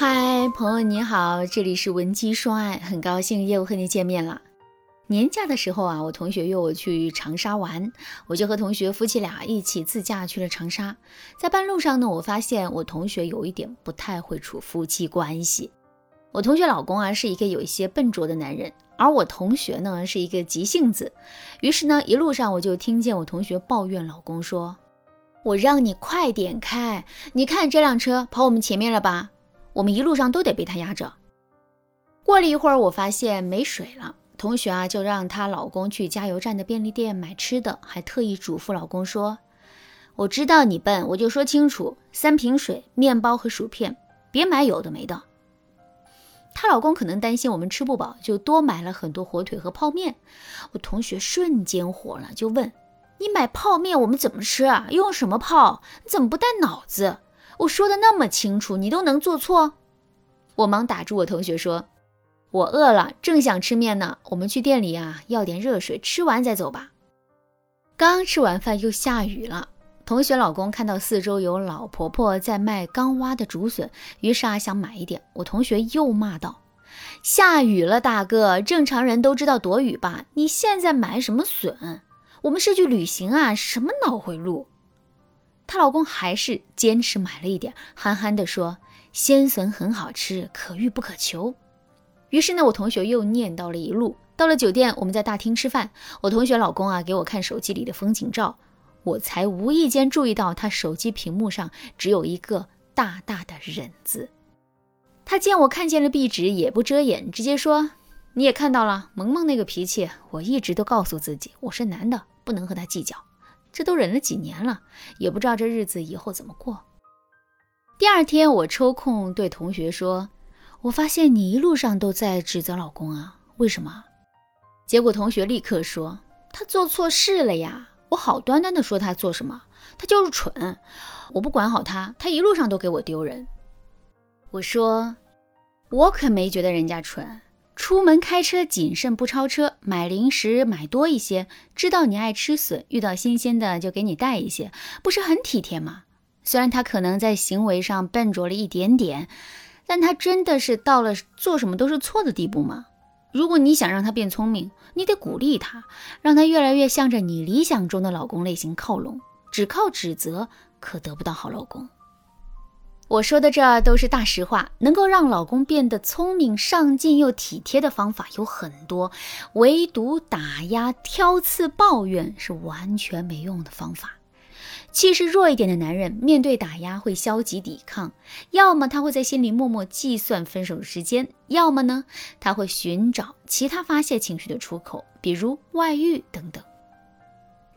嗨，朋友你好，这里是文姬说爱，很高兴又和你见面了。年假的时候啊，我同学约我去长沙玩，我就和同学夫妻俩一起自驾去了长沙。在半路上呢，我发现我同学有一点不太会处夫妻关系。我同学老公啊是一个有一些笨拙的男人，而我同学呢是一个急性子。于是呢，一路上我就听见我同学抱怨老公说：“我让你快点开，你看这辆车跑我们前面了吧？我们一路上都得被他压着。”过了一会儿，我发现没水了。同学啊，就让她老公去加油站的便利店买吃的，还特意嘱咐老公说：“我知道你笨，我就说清楚，三瓶水、面包和薯片，别买有的没的。”她老公可能担心我们吃不饱，就多买了很多火腿和泡面。我同学瞬间火了，就问：“你买泡面我们怎么吃啊？用什么泡？你怎么不带脑子？我说的那么清楚，你都能做错？”我忙打住我同学说。我饿了，正想吃面呢。我们去店里啊，要点热水，吃完再走吧。刚吃完饭又下雨了。同学老公看到四周有老婆婆在卖刚挖的竹笋，于是啊想买一点。我同学又骂道：“下雨了，大哥，正常人都知道躲雨吧？你现在买什么笋？我们是去旅行啊，什么脑回路？”她老公还是坚持买了一点，憨憨地说：“鲜笋很好吃，可遇不可求。”于是呢，我同学又念叨了一路。到了酒店，我们在大厅吃饭。我同学老公啊，给我看手机里的风景照，我才无意间注意到他手机屏幕上只有一个大大的忍字。他见我看见了壁纸，也不遮掩，直接说：“你也看到了，萌萌那个脾气，我一直都告诉自己，我是男的，不能和他计较。这都忍了几年了，也不知道这日子以后怎么过。”第二天，我抽空对同学说。我发现你一路上都在指责老公啊，为什么？结果同学立刻说他做错事了呀。我好端端的说他做什么，他就是蠢。我不管好他，他一路上都给我丢人。我说我可没觉得人家蠢。出门开车谨慎不超车，买零食买多一些，知道你爱吃笋，遇到新鲜的就给你带一些，不是很体贴吗？虽然他可能在行为上笨拙了一点点。但他真的是到了做什么都是错的地步吗？如果你想让他变聪明，你得鼓励他，让他越来越向着你理想中的老公类型靠拢。只靠指责可得不到好老公。我说的这都是大实话，能够让老公变得聪明、上进又体贴的方法有很多，唯独打压、挑刺、抱怨是完全没用的方法。气势弱一点的男人，面对打压会消极抵抗，要么他会在心里默默计算分手时间，要么呢，他会寻找其他发泄情绪的出口，比如外遇等等。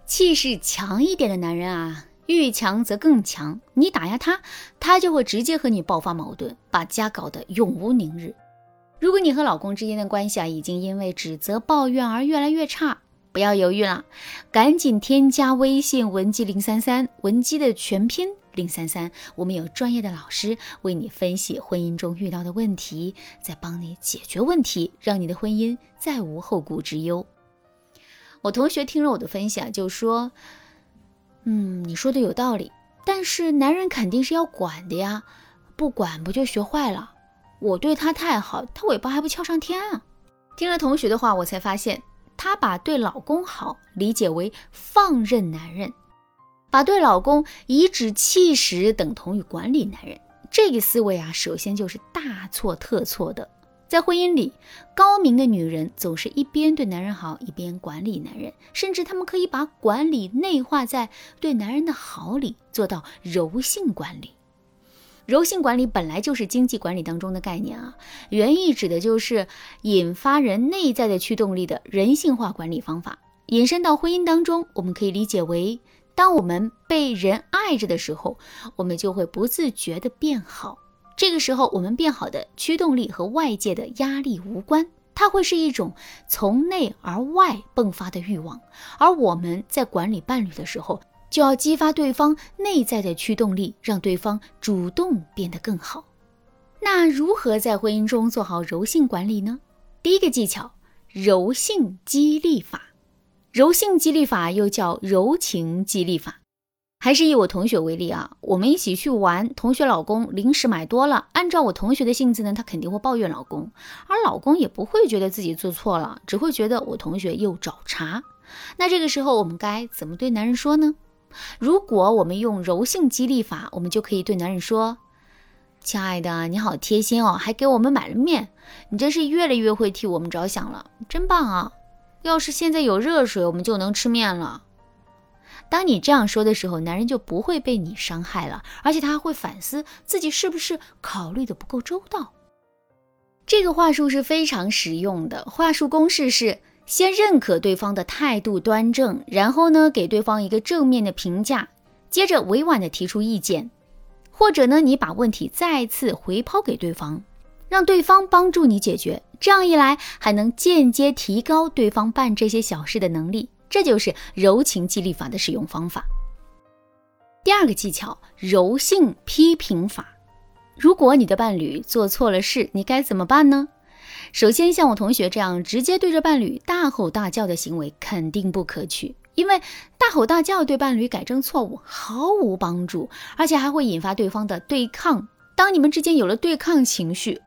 气势强一点的男人啊，遇强则更强，你打压他，他就会直接和你爆发矛盾，把家搞得永无宁日。如果你和老公之间的关系啊，已经因为指责抱怨而越来越差。不要犹豫了，赶紧添加微信文姬零三三，文姬的全拼零三三，我们有专业的老师为你分析婚姻中遇到的问题，再帮你解决问题，让你的婚姻再无后顾之忧。我同学听了我的分享，就说：“嗯，你说的有道理，但是男人肯定是要管的呀，不管不就学坏了？我对他太好，他尾巴还不翘上天啊！”听了同学的话，我才发现。她把对老公好理解为放任男人，把对老公颐指气使等同于管理男人，这个思维啊，首先就是大错特错的。在婚姻里，高明的女人总是一边对男人好，一边管理男人，甚至她们可以把管理内化在对男人的好里，做到柔性管理。柔性管理本来就是经济管理当中的概念啊，原意指的就是引发人内在的驱动力的人性化管理方法。引申到婚姻当中，我们可以理解为，当我们被人爱着的时候，我们就会不自觉的变好。这个时候，我们变好的驱动力和外界的压力无关，它会是一种从内而外迸发的欲望。而我们在管理伴侣的时候，就要激发对方内在的驱动力，让对方主动变得更好。那如何在婚姻中做好柔性管理呢？第一个技巧，柔性激励法。柔性激励法又叫柔情激励法，还是以我同学为例啊，我们一起去玩，同学老公零食买多了，按照我同学的性子呢，他肯定会抱怨老公，而老公也不会觉得自己做错了，只会觉得我同学又找茬。那这个时候我们该怎么对男人说呢？如果我们用柔性激励法，我们就可以对男人说：“亲爱的，你好贴心哦，还给我们买了面，你真是越来越会替我们着想了，真棒啊！要是现在有热水，我们就能吃面了。”当你这样说的时候，男人就不会被你伤害了，而且他会反思自己是不是考虑的不够周到。这个话术是非常实用的，话术公式是：先认可对方的态度端正，然后呢给对方一个正面的评价，接着委婉的提出意见，或者呢你把问题再次回抛给对方，让对方帮助你解决。这样一来，还能间接提高对方办这些小事的能力。这就是柔情激励法的使用方法。第二个技巧，柔性批评法。如果你的伴侣做错了事，你该怎么办呢？首先，像我同学这样直接对着伴侣大吼大叫的行为肯定不可取，因为大吼大叫对伴侣改正错误毫无帮助，而且还会引发对方的对抗。当你们之间有了对抗情绪，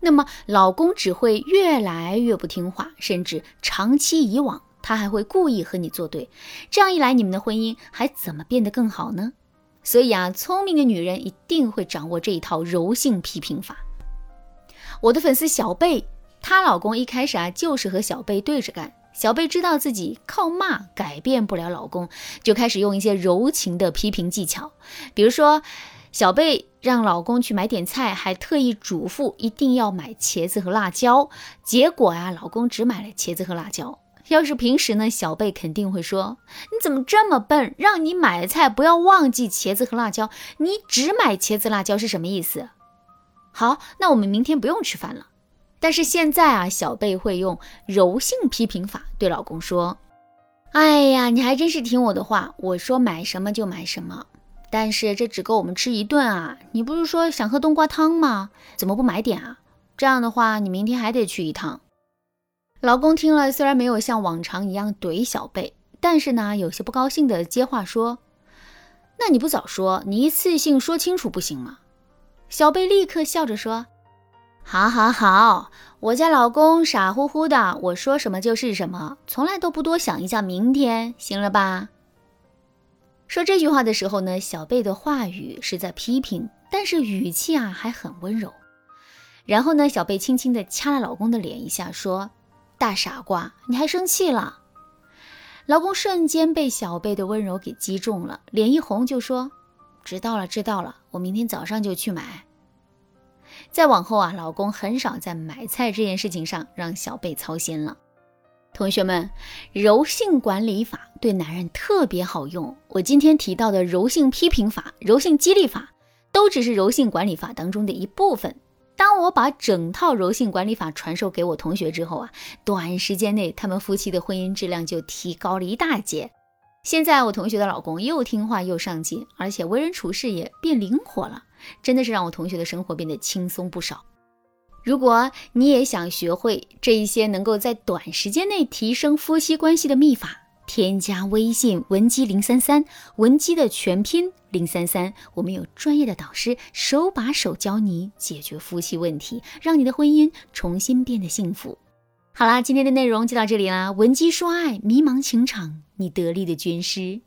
那么老公只会越来越不听话，甚至长期以往。他还会故意和你作对，这样一来，你们的婚姻还怎么变得更好呢？所以啊，聪明的女人一定会掌握这一套柔性批评法。我的粉丝小贝，她老公一开始啊就是和小贝对着干。小贝知道自己靠骂改变不了老公，就开始用一些柔情的批评技巧，比如说，小贝让老公去买点菜，还特意嘱咐一定要买茄子和辣椒，结果啊，老公只买了茄子和辣椒。要是平时呢，小贝肯定会说：“你怎么这么笨？让你买菜不要忘记茄子和辣椒，你只买茄子辣椒是什么意思？”好，那我们明天不用吃饭了。但是现在啊，小贝会用柔性批评法对老公说：“哎呀，你还真是听我的话，我说买什么就买什么。但是这只够我们吃一顿啊！你不是说想喝冬瓜汤吗？怎么不买点啊？这样的话，你明天还得去一趟。”老公听了，虽然没有像往常一样怼小贝，但是呢，有些不高兴的接话说：“那你不早说，你一次性说清楚不行吗？”小贝立刻笑着说：“好好好，我家老公傻乎乎的，我说什么就是什么，从来都不多想一下明天，行了吧？”说这句话的时候呢，小贝的话语是在批评，但是语气啊还很温柔。然后呢，小贝轻轻地掐了老公的脸一下，说。大傻瓜，你还生气了？老公瞬间被小贝的温柔给击中了，脸一红就说：“知道了，知道了，我明天早上就去买。”再往后啊，老公很少在买菜这件事情上让小贝操心了。同学们，柔性管理法对男人特别好用。我今天提到的柔性批评法、柔性激励法，都只是柔性管理法当中的一部分。当我把整套柔性管理法传授给我同学之后啊，短时间内他们夫妻的婚姻质量就提高了一大截。现在我同学的老公又听话又上进，而且为人处事也变灵活了，真的是让我同学的生活变得轻松不少。如果你也想学会这一些能够在短时间内提升夫妻关系的秘法，添加微信文姬零三三，文姬的全拼零三三，我们有专业的导师手把手教你解决夫妻问题，让你的婚姻重新变得幸福。好啦，今天的内容就到这里啦，文姬说爱，迷茫情场，你得力的军师。